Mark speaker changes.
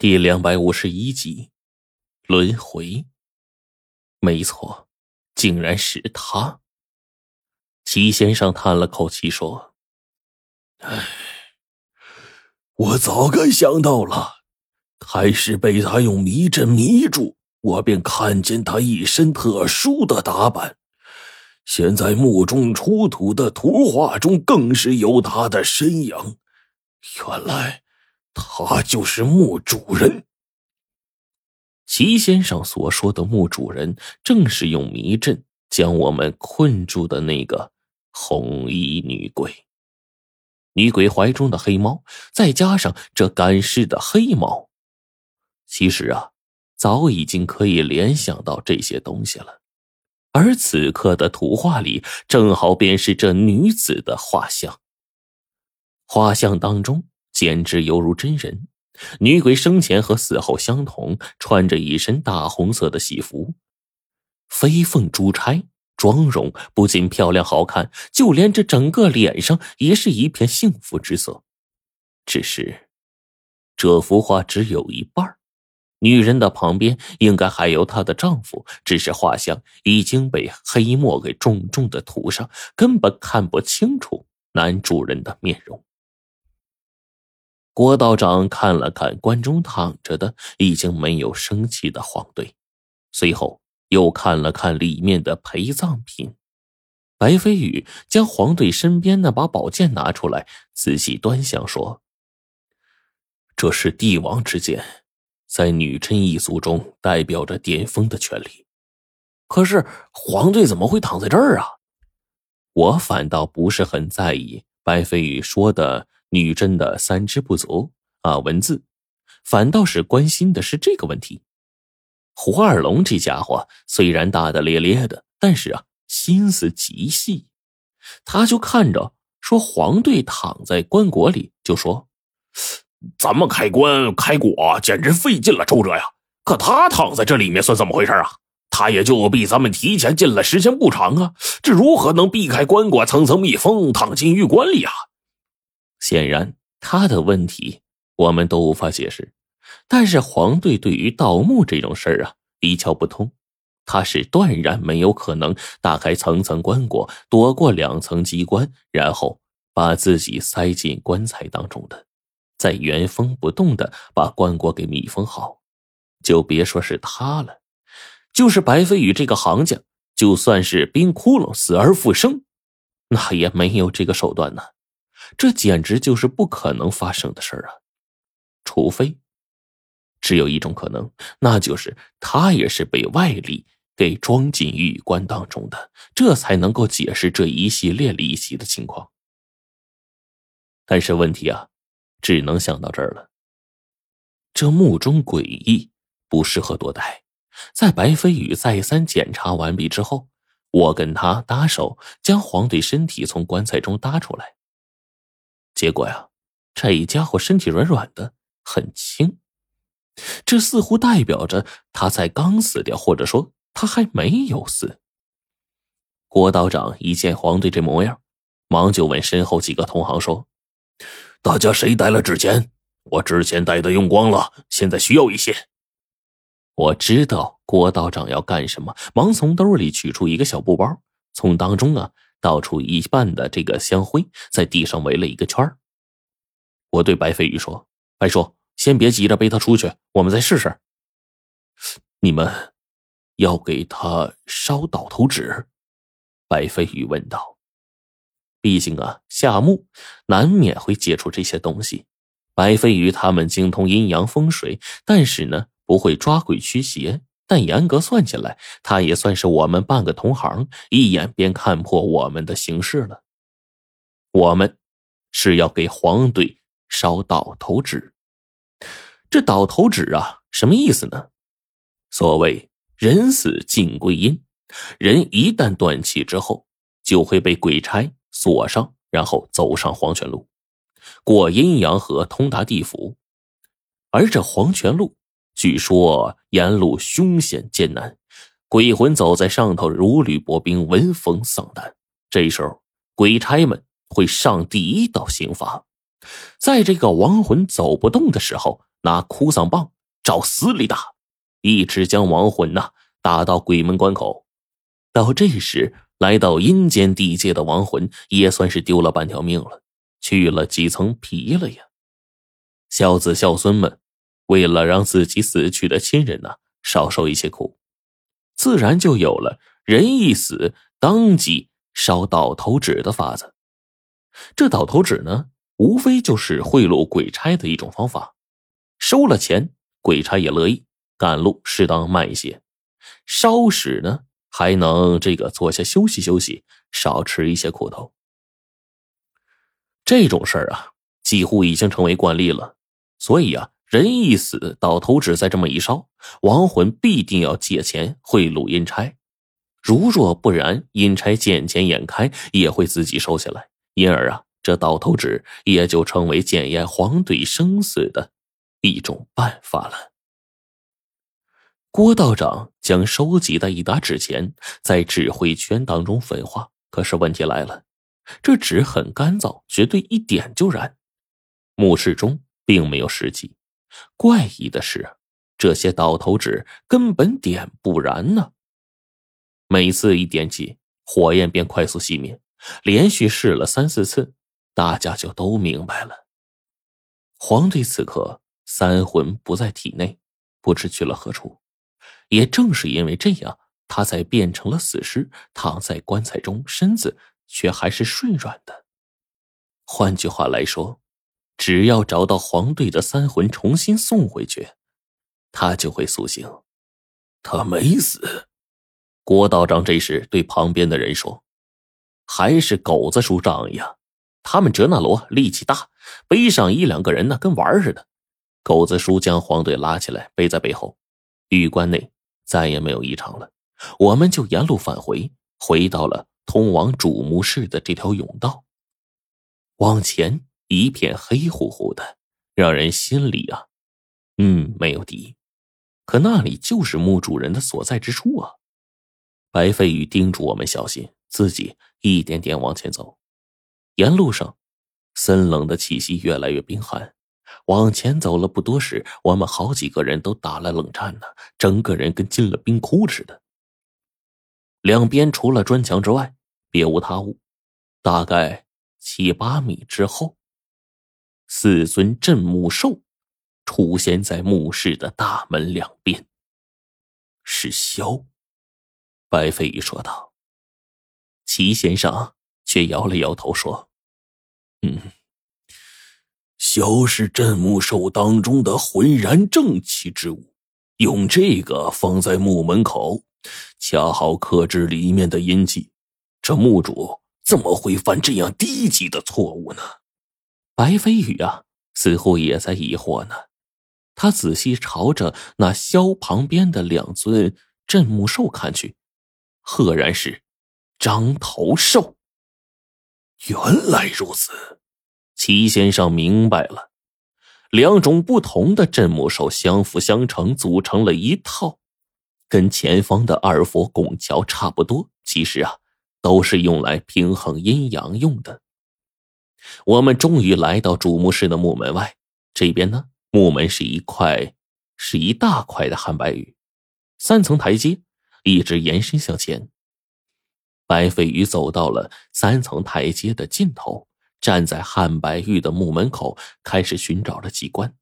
Speaker 1: 第两百五十一集，轮回。没错，竟然是他。齐先生叹了口气说：“
Speaker 2: 唉，我早该想到了。开始被他用迷阵迷住，我便看见他一身特殊的打扮。现在墓中出土的图画中，更是有他的身影。原来……”他就是墓主人。
Speaker 1: 齐先生所说的墓主人，正是用迷阵将我们困住的那个红衣女鬼。女鬼怀中的黑猫，再加上这赶尸的黑猫，其实啊，早已经可以联想到这些东西了。而此刻的图画里，正好便是这女子的画像。画像当中。简直犹如真人，女鬼生前和死后相同，穿着一身大红色的喜服，飞凤珠钗，妆容不仅漂亮好看，就连这整个脸上也是一片幸福之色。只是，这幅画只有一半女人的旁边应该还有她的丈夫，只是画像已经被黑墨给重重的涂上，根本看不清楚男主人的面容。郭道长看了看棺中躺着的已经没有生气的黄队，随后又看了看里面的陪葬品。白飞宇将黄队身边那把宝剑拿出来，仔细端详说：“这是帝王之剑，在女真一族中代表着巅峰的权利。可是黄队怎么会躺在这儿啊？”我反倒不是很在意白飞宇说的。女真的三支不足啊，文字，反倒是关心的是这个问题。胡二龙这家伙虽然大大咧咧的，但是啊，心思极细。他就看着说黄队躺在棺椁里，就说：“
Speaker 2: 咱们开棺开椁简直费劲了，周哲呀！可他躺在这里面算怎么回事啊？他也就比咱们提前进来时间不长啊，这如何能避开棺椁层层密封，躺进玉棺里啊？”
Speaker 1: 显然，他的问题我们都无法解释。但是黄队对于盗墓这种事儿啊一窍不通，他是断然没有可能打开层层棺椁，躲过两层机关，然后把自己塞进棺材当中的，再原封不动的把棺椁给密封好。就别说是他了，就是白飞宇这个行家，就算是冰窟窿死而复生，那也没有这个手段呢。这简直就是不可能发生的事儿啊！除非，只有一种可能，那就是他也是被外力给装进玉棺当中的，这才能够解释这一系列离奇的情况。但是问题啊，只能想到这儿了。这墓中诡异，不适合多待。在白飞宇再三检查完毕之后，我跟他搭手，将黄队身体从棺材中搭出来。结果呀，这家伙身体软软的，很轻，这似乎代表着他才刚死掉，或者说他还没有死。郭道长一见黄队这模样，忙就问身后几个同行说：“大家谁带了纸钱？我之前带的用光了，现在需要一些。”我知道郭道长要干什么，忙从兜里取出一个小布包，从当中啊。倒出一半的这个香灰，在地上围了一个圈我对白飞宇说：“白叔，先别急着背他出去，我们再试试。”你们要给他烧倒头纸？白飞宇问道。毕竟啊，夏墓难免会接触这些东西。白飞宇他们精通阴阳风水，但是呢，不会抓鬼驱邪。但严格算起来，他也算是我们半个同行，一眼便看破我们的形式了。我们是要给黄队烧倒头纸。这倒头纸啊，什么意思呢？所谓人死尽归阴，人一旦断气之后，就会被鬼差锁上，然后走上黄泉路，过阴阳河，通达地府。而这黄泉路。据说沿路凶险艰难，鬼魂走在上头如履薄冰，闻风丧胆。这时候，鬼差们会上第一道刑罚，在这个亡魂走不动的时候，拿哭丧棒照死里打，一直将亡魂呐打到鬼门关口。到这时，来到阴间地界的亡魂也算是丢了半条命了，去了几层皮了呀。孝子孝孙们为了让自己死去的亲人呢少受一些苦，自然就有了人一死当即烧倒头纸的法子。这倒头纸呢，无非就是贿赂鬼差的一种方法。收了钱，鬼差也乐意，赶路适当慢一些。烧纸呢，还能这个坐下休息休息，少吃一些苦头。这种事儿啊，几乎已经成为惯例了。所以啊，人一死，倒头纸再这么一烧，亡魂必定要借钱贿赂阴差。如若不然，阴差见钱眼开，也会自己收下来。因而啊，这倒头纸也就成为检验黄队生死的一种办法了。郭道长将收集的一沓纸钱在纸灰圈当中焚化，可是问题来了，这纸很干燥，绝对一点就燃。墓室中并没有尸气，怪异的是，这些倒头纸根本点不燃呢。每次一点起，火焰便快速熄灭。连续试了三四次，大家就都明白了。黄队此刻三魂不在体内，不知去了何处。也正是因为这样，他才变成了死尸，躺在棺材中，身子却还是顺软的。换句话来说，只要找到黄队的三魂，重新送回去，他就会苏醒。
Speaker 2: 他没死。
Speaker 1: 郭道长这时对旁边的人说。还是狗子叔仗义啊！他们哲那罗力气大，背上一两个人呢，跟玩似的。狗子叔将黄队拉起来，背在背后。玉棺内再也没有异常了，我们就沿路返回，回到了通往主墓室的这条甬道。往前一片黑乎乎的，让人心里啊，嗯，没有底。可那里就是墓主人的所在之处啊！白飞宇叮嘱我们小心。自己一点点往前走，沿路上森冷的气息越来越冰寒。往前走了不多时，我们好几个人都打了冷战呢，整个人跟进了冰窟似的。两边除了砖墙之外，别无他物。大概七八米之后，四尊镇墓兽出现在墓室的大门两边。是萧，白飞宇说道。齐先生却摇了摇头说：“
Speaker 2: 嗯，萧是镇墓兽当中的浑然正气之物，用这个放在墓门口，恰好克制里面的阴气。这墓主怎么会犯这样低级的错误呢？”
Speaker 1: 白飞宇啊，似乎也在疑惑呢。他仔细朝着那萧旁边的两尊镇墓兽看去，赫然是。张头兽，
Speaker 2: 原来如此，
Speaker 1: 齐先生明白了。两种不同的镇墓兽相辅相成，组成了一套，跟前方的二佛拱桥差不多。其实啊，都是用来平衡阴阳用的。我们终于来到主墓室的墓门外，这边呢，墓门是一块，是一大块的汉白玉，三层台阶一直延伸向前。白飞鱼走到了三层台阶的尽头，站在汉白玉的墓门口，开始寻找着机关。